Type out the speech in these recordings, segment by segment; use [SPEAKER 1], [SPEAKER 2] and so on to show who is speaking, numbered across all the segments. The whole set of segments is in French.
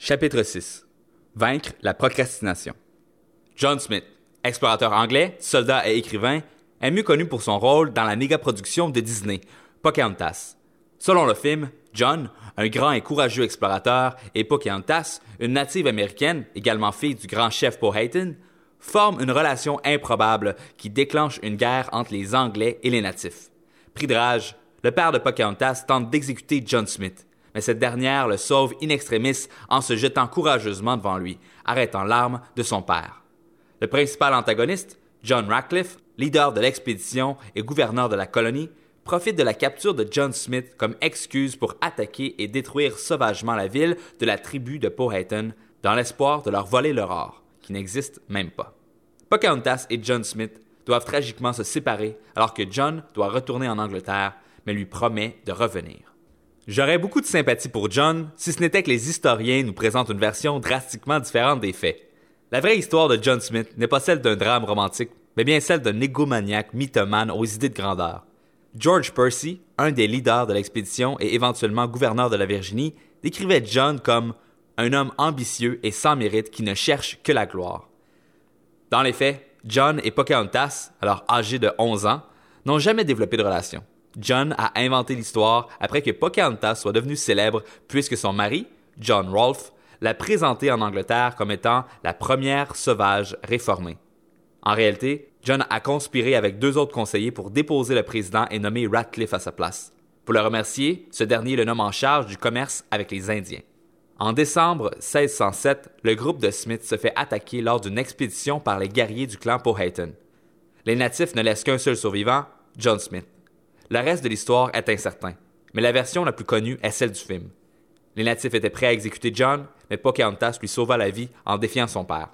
[SPEAKER 1] Chapitre 6 Vaincre la procrastination. John Smith, explorateur anglais, soldat et écrivain, est mieux connu pour son rôle dans la méga-production de Disney, Pocahontas. Selon le film, John, un grand et courageux explorateur, et Pocahontas, une native américaine, également fille du grand chef Powhatan, forment une relation improbable qui déclenche une guerre entre les Anglais et les natifs. Pris de rage, le père de Pocahontas tente d'exécuter John Smith, mais cette dernière le sauve in extremis en se jetant courageusement devant lui, arrêtant l'arme de son père. Le principal antagoniste, John Ratcliffe, leader de l'expédition et gouverneur de la colonie, profite de la capture de John Smith comme excuse pour attaquer et détruire sauvagement la ville de la tribu de Powhatan dans l'espoir de leur voler leur or, qui n'existe même pas. Pocahontas et John Smith doivent tragiquement se séparer alors que John doit retourner en Angleterre, mais lui promet de revenir. J'aurais beaucoup de sympathie pour John si ce n'était que les historiens nous présentent une version drastiquement différente des faits. La vraie histoire de John Smith n'est pas celle d'un drame romantique, mais bien celle d'un égomaniaque mythomane aux idées de grandeur. George Percy, un des leaders de l'expédition et éventuellement gouverneur de la Virginie, décrivait John comme un homme ambitieux et sans mérite qui ne cherche que la gloire. Dans les faits, John et Pocahontas, alors âgés de 11 ans, n'ont jamais développé de relation. John a inventé l'histoire après que Pocahontas soit devenue célèbre puisque son mari, John Rolfe, l'a présentée en Angleterre comme étant la première sauvage réformée. En réalité, John a conspiré avec deux autres conseillers pour déposer le président et nommer Ratcliffe à sa place. Pour le remercier, ce dernier le nomme en charge du commerce avec les Indiens. En décembre 1607, le groupe de Smith se fait attaquer lors d'une expédition par les guerriers du clan Powhatan. Les natifs ne laissent qu'un seul survivant, John Smith. Le reste de l'histoire est incertain, mais la version la plus connue est celle du film. Les natifs étaient prêts à exécuter John, mais Pocahontas lui sauva la vie en défiant son père.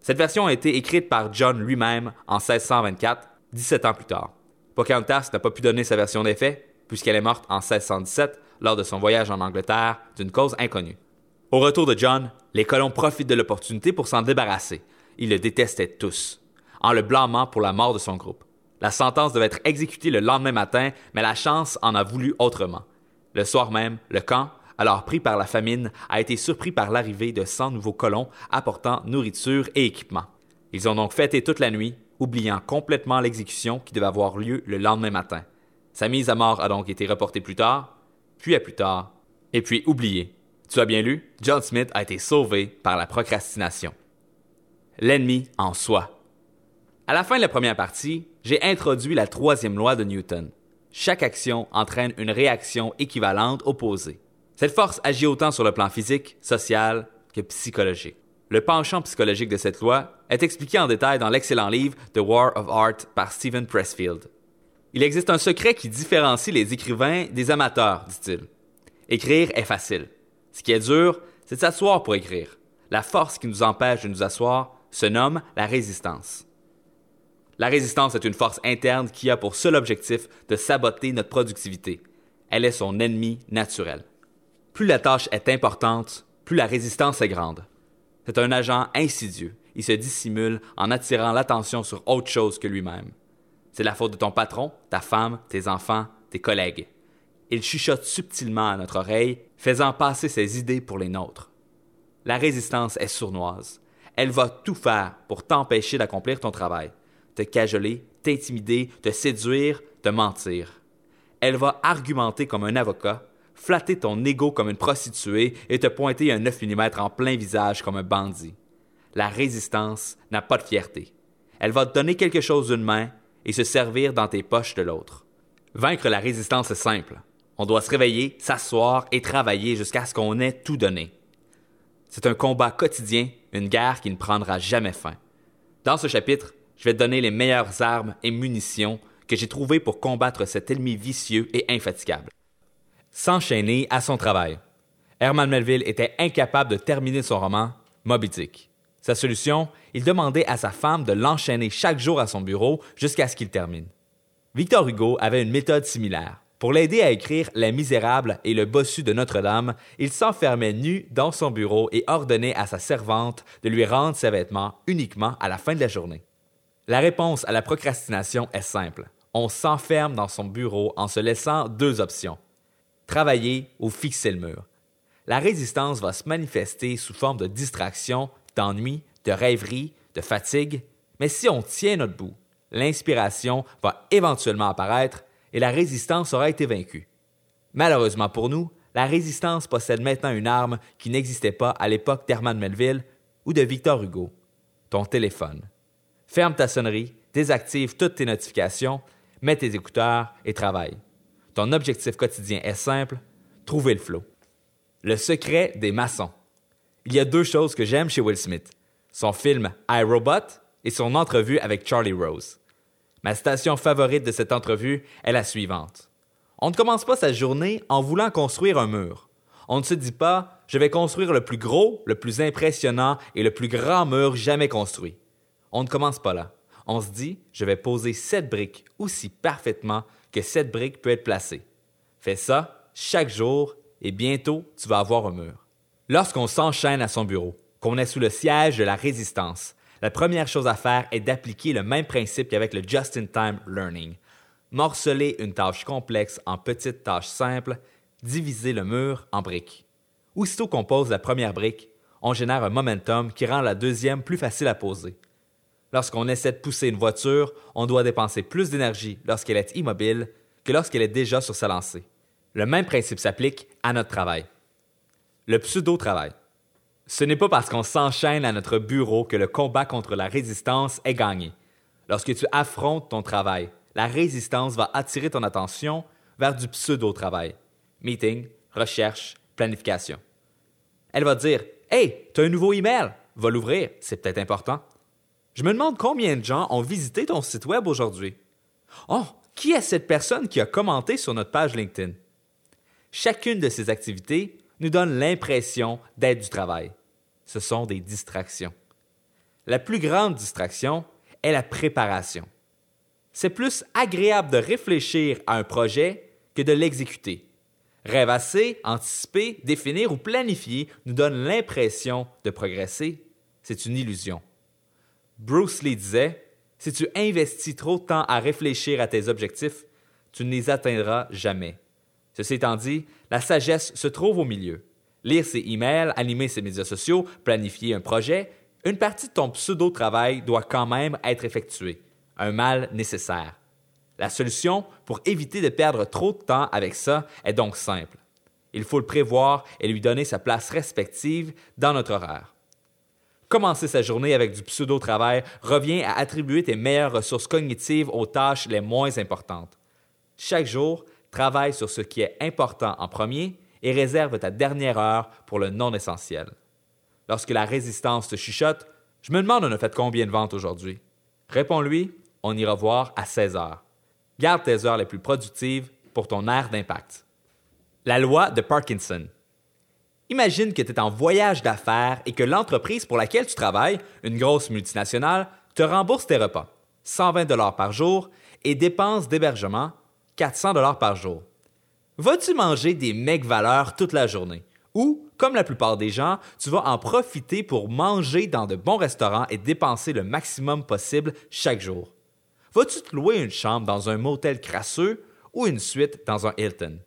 [SPEAKER 1] Cette version a été écrite par John lui-même en 1624, 17 ans plus tard. Pocahontas n'a pas pu donner sa version des faits, puisqu'elle est morte en 1617 lors de son voyage en Angleterre d'une cause inconnue. Au retour de John, les colons profitent de l'opportunité pour s'en débarrasser. Ils le détestaient tous, en le blâmant pour la mort de son groupe. La sentence devait être exécutée le lendemain matin, mais la chance en a voulu autrement. Le soir même, le camp, alors pris par la famine, a été surpris par l'arrivée de 100 nouveaux colons apportant nourriture et équipement. Ils ont donc fêté toute la nuit, oubliant complètement l'exécution qui devait avoir lieu le lendemain matin. Sa mise à mort a donc été reportée plus tard, puis à plus tard, et puis oubliée. Tu as bien lu, John Smith a été sauvé par la procrastination. L'ennemi en soi. À la fin de la première partie, j'ai introduit la troisième loi de Newton. Chaque action entraîne une réaction équivalente opposée. Cette force agit autant sur le plan physique, social que psychologique. Le penchant psychologique de cette loi est expliqué en détail dans l'excellent livre The War of Art par Stephen Pressfield. Il existe un secret qui différencie les écrivains des amateurs, dit-il. Écrire est facile. Ce qui est dur, c'est s'asseoir pour écrire. La force qui nous empêche de nous asseoir se nomme la résistance. La résistance est une force interne qui a pour seul objectif de saboter notre productivité. Elle est son ennemi naturel. Plus la tâche est importante, plus la résistance est grande. C'est un agent insidieux. Il se dissimule en attirant l'attention sur autre chose que lui-même. C'est la faute de ton patron, ta femme, tes enfants, tes collègues. Il chuchote subtilement à notre oreille, faisant passer ses idées pour les nôtres. La résistance est sournoise. Elle va tout faire pour t'empêcher d'accomplir ton travail, te cajoler, t'intimider, te séduire, te mentir. Elle va argumenter comme un avocat, flatter ton ego comme une prostituée et te pointer un 9 mm en plein visage comme un bandit. La résistance n'a pas de fierté. Elle va te donner quelque chose d'une main et se servir dans tes poches de l'autre. Vaincre la résistance est simple. On doit se réveiller, s'asseoir et travailler jusqu'à ce qu'on ait tout donné. C'est un combat quotidien, une guerre qui ne prendra jamais fin. Dans ce chapitre, je vais te donner les meilleures armes et munitions que j'ai trouvées pour combattre cet ennemi vicieux et infatigable s'enchaîner à son travail. Herman Melville était incapable de terminer son roman Moby Dick. Sa solution, il demandait à sa femme de l'enchaîner chaque jour à son bureau jusqu'à ce qu'il termine. Victor Hugo avait une méthode similaire. Pour l'aider à écrire Les Misérables et le bossu de Notre-Dame, il s'enfermait nu dans son bureau et ordonnait à sa servante de lui rendre ses vêtements uniquement à la fin de la journée. La réponse à la procrastination est simple. On s'enferme dans son bureau en se laissant deux options travailler ou fixer le mur. la résistance va se manifester sous forme de distraction, d'ennui, de rêverie, de fatigue, mais si on tient notre bout, l'inspiration va éventuellement apparaître et la résistance aura été vaincue. Malheureusement pour nous, la résistance possède maintenant une arme qui n'existait pas à l'époque d'Herman Melville ou de Victor Hugo, ton téléphone. Ferme ta sonnerie, désactive toutes tes notifications, mets tes écouteurs et travaille. Ton objectif quotidien est simple, trouver le flot. Le secret des maçons. Il y a deux choses que j'aime chez Will Smith. Son film I, Robot et son entrevue avec Charlie Rose. Ma citation favorite de cette entrevue est la suivante. On ne commence pas sa journée en voulant construire un mur. On ne se dit pas je vais construire le plus gros, le plus impressionnant et le plus grand mur jamais construit. On ne commence pas là. On se dit je vais poser cette brique aussi parfaitement que cette brique peut être placée. Fais ça chaque jour et bientôt tu vas avoir un mur. Lorsqu'on s'enchaîne à son bureau, qu'on est sous le siège de la résistance, la première chose à faire est d'appliquer le même principe qu'avec le Just-in-Time Learning. Morceler une tâche complexe en petites tâches simples, diviser le mur en briques. Aussitôt qu'on pose la première brique, on génère un momentum qui rend la deuxième plus facile à poser. Lorsqu'on essaie de pousser une voiture, on doit dépenser plus d'énergie lorsqu'elle est immobile que lorsqu'elle est déjà sur sa lancée. Le même principe s'applique à notre travail. Le pseudo-travail. Ce n'est pas parce qu'on s'enchaîne à notre bureau que le combat contre la résistance est gagné. Lorsque tu affrontes ton travail, la résistance va attirer ton attention vers du pseudo-travail. Meeting, recherche, planification. Elle va dire Hey, tu as un nouveau email, va l'ouvrir, c'est peut-être important. Je me demande combien de gens ont visité ton site web aujourd'hui. Oh, qui est cette personne qui a commenté sur notre page LinkedIn? Chacune de ces activités nous donne l'impression d'être du travail ce sont des distractions. La plus grande distraction est la préparation. C'est plus agréable de réfléchir à un projet que de l'exécuter. Rêvasser, anticiper, définir ou planifier nous donne l'impression de progresser. C'est une illusion. Bruce Lee disait, si tu investis trop de temps à réfléchir à tes objectifs, tu ne les atteindras jamais. Ceci étant dit, la sagesse se trouve au milieu lire ses emails, animer ses médias sociaux, planifier un projet, une partie de ton pseudo-travail doit quand même être effectuée. Un mal nécessaire. La solution pour éviter de perdre trop de temps avec ça est donc simple. Il faut le prévoir et lui donner sa place respective dans notre horaire. Commencer sa journée avec du pseudo-travail revient à attribuer tes meilleures ressources cognitives aux tâches les moins importantes. Chaque jour, travaille sur ce qui est important en premier et réserve ta dernière heure pour le non essentiel. Lorsque la résistance te chuchote, je me demande on a fait combien de ventes aujourd'hui. Réponds-lui, on ira voir à 16 heures. Garde tes heures les plus productives pour ton air d'impact. La loi de Parkinson. Imagine que tu es en voyage d'affaires et que l'entreprise pour laquelle tu travailles, une grosse multinationale, te rembourse tes repas, 120 dollars par jour, et dépenses d'hébergement, 400 dollars par jour. Vas-tu manger des mecs valeurs toute la journée? Ou, comme la plupart des gens, tu vas en profiter pour manger dans de bons restaurants et dépenser le maximum possible chaque jour? Vas-tu te louer une chambre dans un motel crasseux ou une suite dans un Hilton?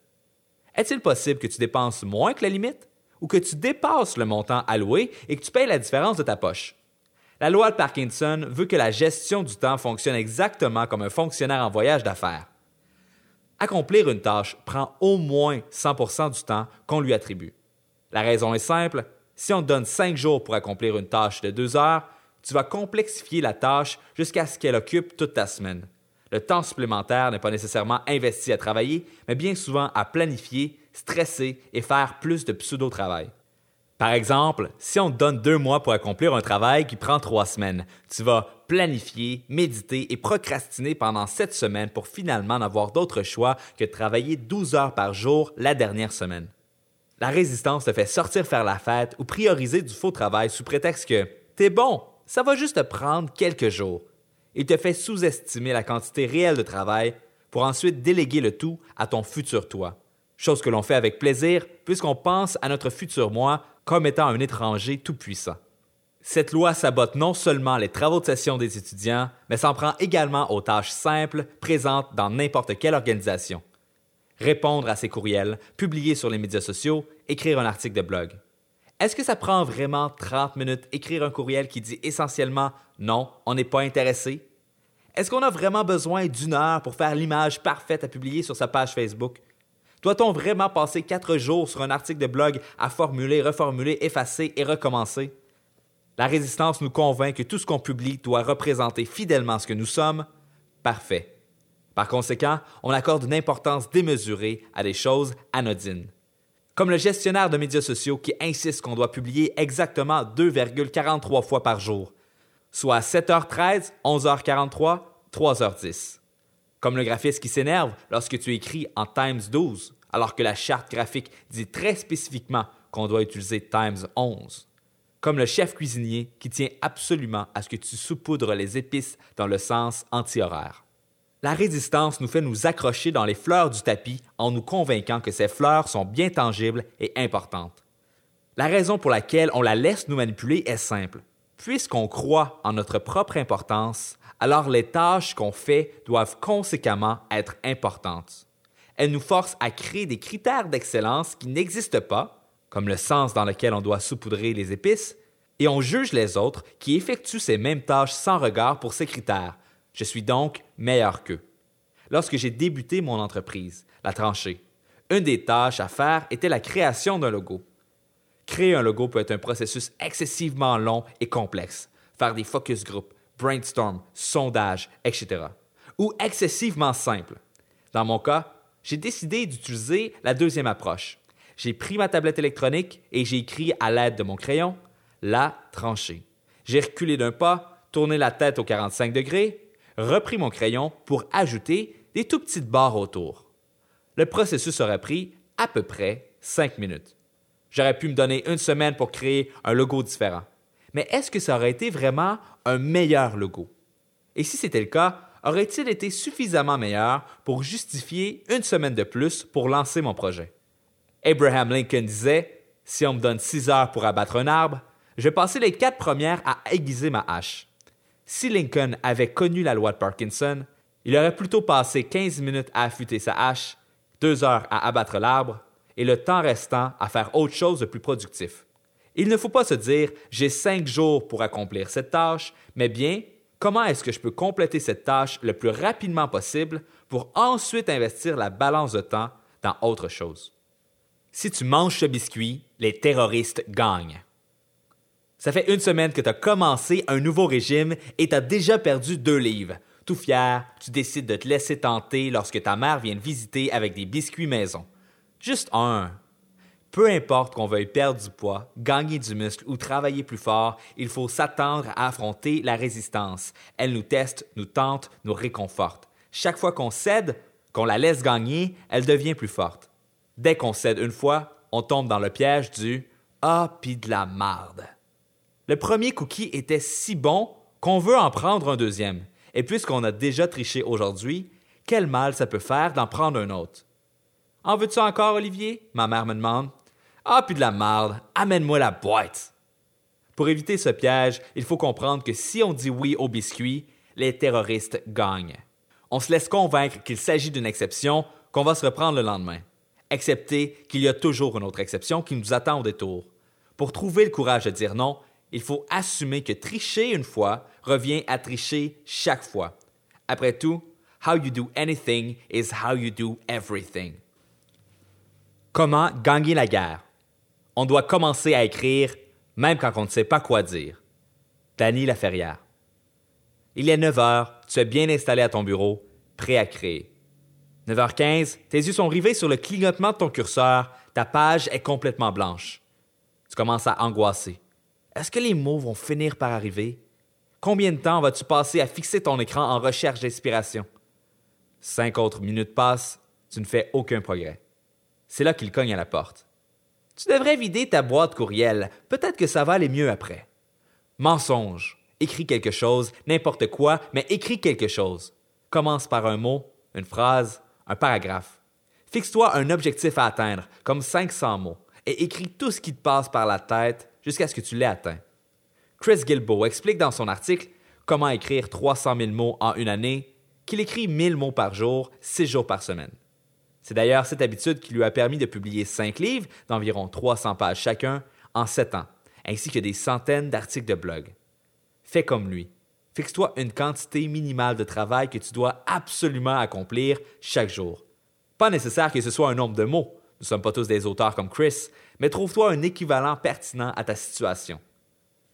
[SPEAKER 1] Est-il possible que tu dépenses moins que la limite? Ou que tu dépasses le montant alloué et que tu payes la différence de ta poche? La loi de Parkinson veut que la gestion du temps fonctionne exactement comme un fonctionnaire en voyage d'affaires. Accomplir une tâche prend au moins 100% du temps qu'on lui attribue. La raison est simple, si on te donne 5 jours pour accomplir une tâche de 2 heures, tu vas complexifier la tâche jusqu'à ce qu'elle occupe toute ta semaine. Le temps supplémentaire n'est pas nécessairement investi à travailler, mais bien souvent à planifier, stresser et faire plus de pseudo-travail. Par exemple, si on te donne deux mois pour accomplir un travail qui prend trois semaines, tu vas planifier, méditer et procrastiner pendant sept semaines pour finalement n'avoir d'autre choix que de travailler 12 heures par jour la dernière semaine. La résistance te fait sortir faire la fête ou prioriser du faux travail sous prétexte que t'es bon, ça va juste te prendre quelques jours. Il te fait sous-estimer la quantité réelle de travail pour ensuite déléguer le tout à ton futur toi. Chose que l'on fait avec plaisir puisqu'on pense à notre futur moi comme étant un étranger tout-puissant. Cette loi sabote non seulement les travaux de session des étudiants, mais s'en prend également aux tâches simples présentes dans n'importe quelle organisation. répondre à ses courriels, publier sur les médias sociaux, écrire un article de blog. Est-ce que ça prend vraiment 30 minutes écrire un courriel qui dit essentiellement non, on n'est pas intéressé? Est-ce qu'on a vraiment besoin d'une heure pour faire l'image parfaite à publier sur sa page Facebook? Doit-on vraiment passer quatre jours sur un article de blog à formuler, reformuler, effacer et recommencer? La résistance nous convainc que tout ce qu'on publie doit représenter fidèlement ce que nous sommes. Parfait. Par conséquent, on accorde une importance démesurée à des choses anodines. Comme le gestionnaire de médias sociaux qui insiste qu'on doit publier exactement 2,43 fois par jour, soit à 7h13, 11h43, 3h10. Comme le graphiste qui s'énerve lorsque tu écris en Times 12, alors que la charte graphique dit très spécifiquement qu'on doit utiliser Times 11. Comme le chef cuisinier qui tient absolument à ce que tu saupoudres les épices dans le sens anti-horaire. La résistance nous fait nous accrocher dans les fleurs du tapis en nous convainquant que ces fleurs sont bien tangibles et importantes. La raison pour laquelle on la laisse nous manipuler est simple. Puisqu'on croit en notre propre importance, alors les tâches qu'on fait doivent conséquemment être importantes. Elle nous force à créer des critères d'excellence qui n'existent pas, comme le sens dans lequel on doit saupoudrer les épices, et on juge les autres qui effectuent ces mêmes tâches sans regard pour ces critères, je suis donc meilleur qu'eux. Lorsque j'ai débuté mon entreprise, la tranchée, une des tâches à faire était la création d'un logo. Créer un logo peut être un processus excessivement long et complexe. Faire des focus groups, brainstorm, sondage, etc. Ou excessivement simple. Dans mon cas, j'ai décidé d'utiliser la deuxième approche. J'ai pris ma tablette électronique et j'ai écrit à l'aide de mon crayon la tranchée. J'ai reculé d'un pas, tourné la tête au 45 degrés repris mon crayon pour ajouter des tout petites barres autour. Le processus aurait pris à peu près cinq minutes. J'aurais pu me donner une semaine pour créer un logo différent. Mais est-ce que ça aurait été vraiment un meilleur logo? Et si c'était le cas, aurait-il été suffisamment meilleur pour justifier une semaine de plus pour lancer mon projet? Abraham Lincoln disait Si on me donne six heures pour abattre un arbre, je vais passer les quatre premières à aiguiser ma hache. Si Lincoln avait connu la loi de Parkinson, il aurait plutôt passé 15 minutes à affûter sa hache, deux heures à abattre l'arbre et le temps restant à faire autre chose de plus productif. Il ne faut pas se dire j'ai cinq jours pour accomplir cette tâche, mais bien comment est-ce que je peux compléter cette tâche le plus rapidement possible pour ensuite investir la balance de temps dans autre chose? Si tu manges ce biscuit, les terroristes gagnent. Ça fait une semaine que tu as commencé un nouveau régime et tu as déjà perdu deux livres. Tout fier, tu décides de te laisser tenter lorsque ta mère vient te visiter avec des biscuits maison. Juste un. Peu importe qu'on veuille perdre du poids, gagner du muscle ou travailler plus fort, il faut s'attendre à affronter la résistance. Elle nous teste, nous tente, nous réconforte. Chaque fois qu'on cède, qu'on la laisse gagner, elle devient plus forte. Dès qu'on cède une fois, on tombe dans le piège du Ah, pis de la marde. Le premier cookie était si bon qu'on veut en prendre un deuxième. Et puisqu'on a déjà triché aujourd'hui, quel mal ça peut faire d'en prendre un autre? En veux-tu encore, Olivier? Ma mère me demande. Ah, puis de la marde, amène-moi la boîte. Pour éviter ce piège, il faut comprendre que si on dit oui au biscuit, les terroristes gagnent. On se laisse convaincre qu'il s'agit d'une exception qu'on va se reprendre le lendemain. Excepté qu'il y a toujours une autre exception qui nous attend au détour. Pour trouver le courage de dire non, il faut assumer que tricher une fois revient à tricher chaque fois. Après tout, how you do anything is how you do everything. Comment gagner la guerre? On doit commencer à écrire même quand on ne sait pas quoi dire. Danny Laferrière. Il est 9 heures, tu es bien installé à ton bureau, prêt à créer. 9h15, tes yeux sont rivés sur le clignotement de ton curseur, ta page est complètement blanche. Tu commences à angoisser. Est-ce que les mots vont finir par arriver? Combien de temps vas-tu passer à fixer ton écran en recherche d'inspiration? Cinq autres minutes passent, tu ne fais aucun progrès. C'est là qu'il cogne à la porte. Tu devrais vider ta boîte courriel, peut-être que ça va aller mieux après. Mensonge. Écris quelque chose, n'importe quoi, mais écris quelque chose. Commence par un mot, une phrase, un paragraphe. Fixe-toi un objectif à atteindre, comme 500 mots, et écris tout ce qui te passe par la tête jusqu'à ce que tu l'aies atteint. Chris Gilbo explique dans son article Comment écrire 300 000 mots en une année qu'il écrit 1000 mots par jour, 6 jours par semaine. C'est d'ailleurs cette habitude qui lui a permis de publier cinq livres d'environ 300 pages chacun en sept ans, ainsi que des centaines d'articles de blog. Fais comme lui. Fixe-toi une quantité minimale de travail que tu dois absolument accomplir chaque jour. Pas nécessaire que ce soit un nombre de mots, nous sommes pas tous des auteurs comme Chris, mais trouve-toi un équivalent pertinent à ta situation.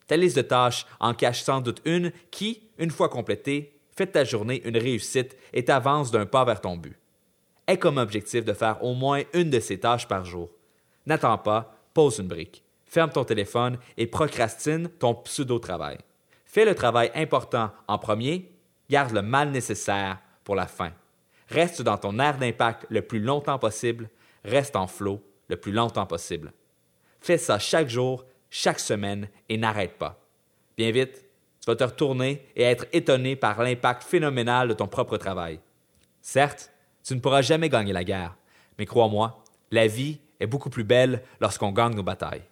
[SPEAKER 1] Ta liste de tâches en cache sans doute une qui, une fois complétée, fait de ta journée une réussite et t'avance d'un pas vers ton but. Aie comme objectif de faire au moins une de ces tâches par jour. N'attends pas, pose une brique. Ferme ton téléphone et procrastine ton pseudo-travail. Fais le travail important en premier, garde le mal nécessaire pour la fin. Reste dans ton air d'impact le plus longtemps possible, reste en flot le plus longtemps possible. Fais ça chaque jour, chaque semaine et n'arrête pas. Bien vite, tu vas te retourner et être étonné par l'impact phénoménal de ton propre travail. Certes, tu ne pourras jamais gagner la guerre, mais crois-moi, la vie est beaucoup plus belle lorsqu'on gagne nos batailles.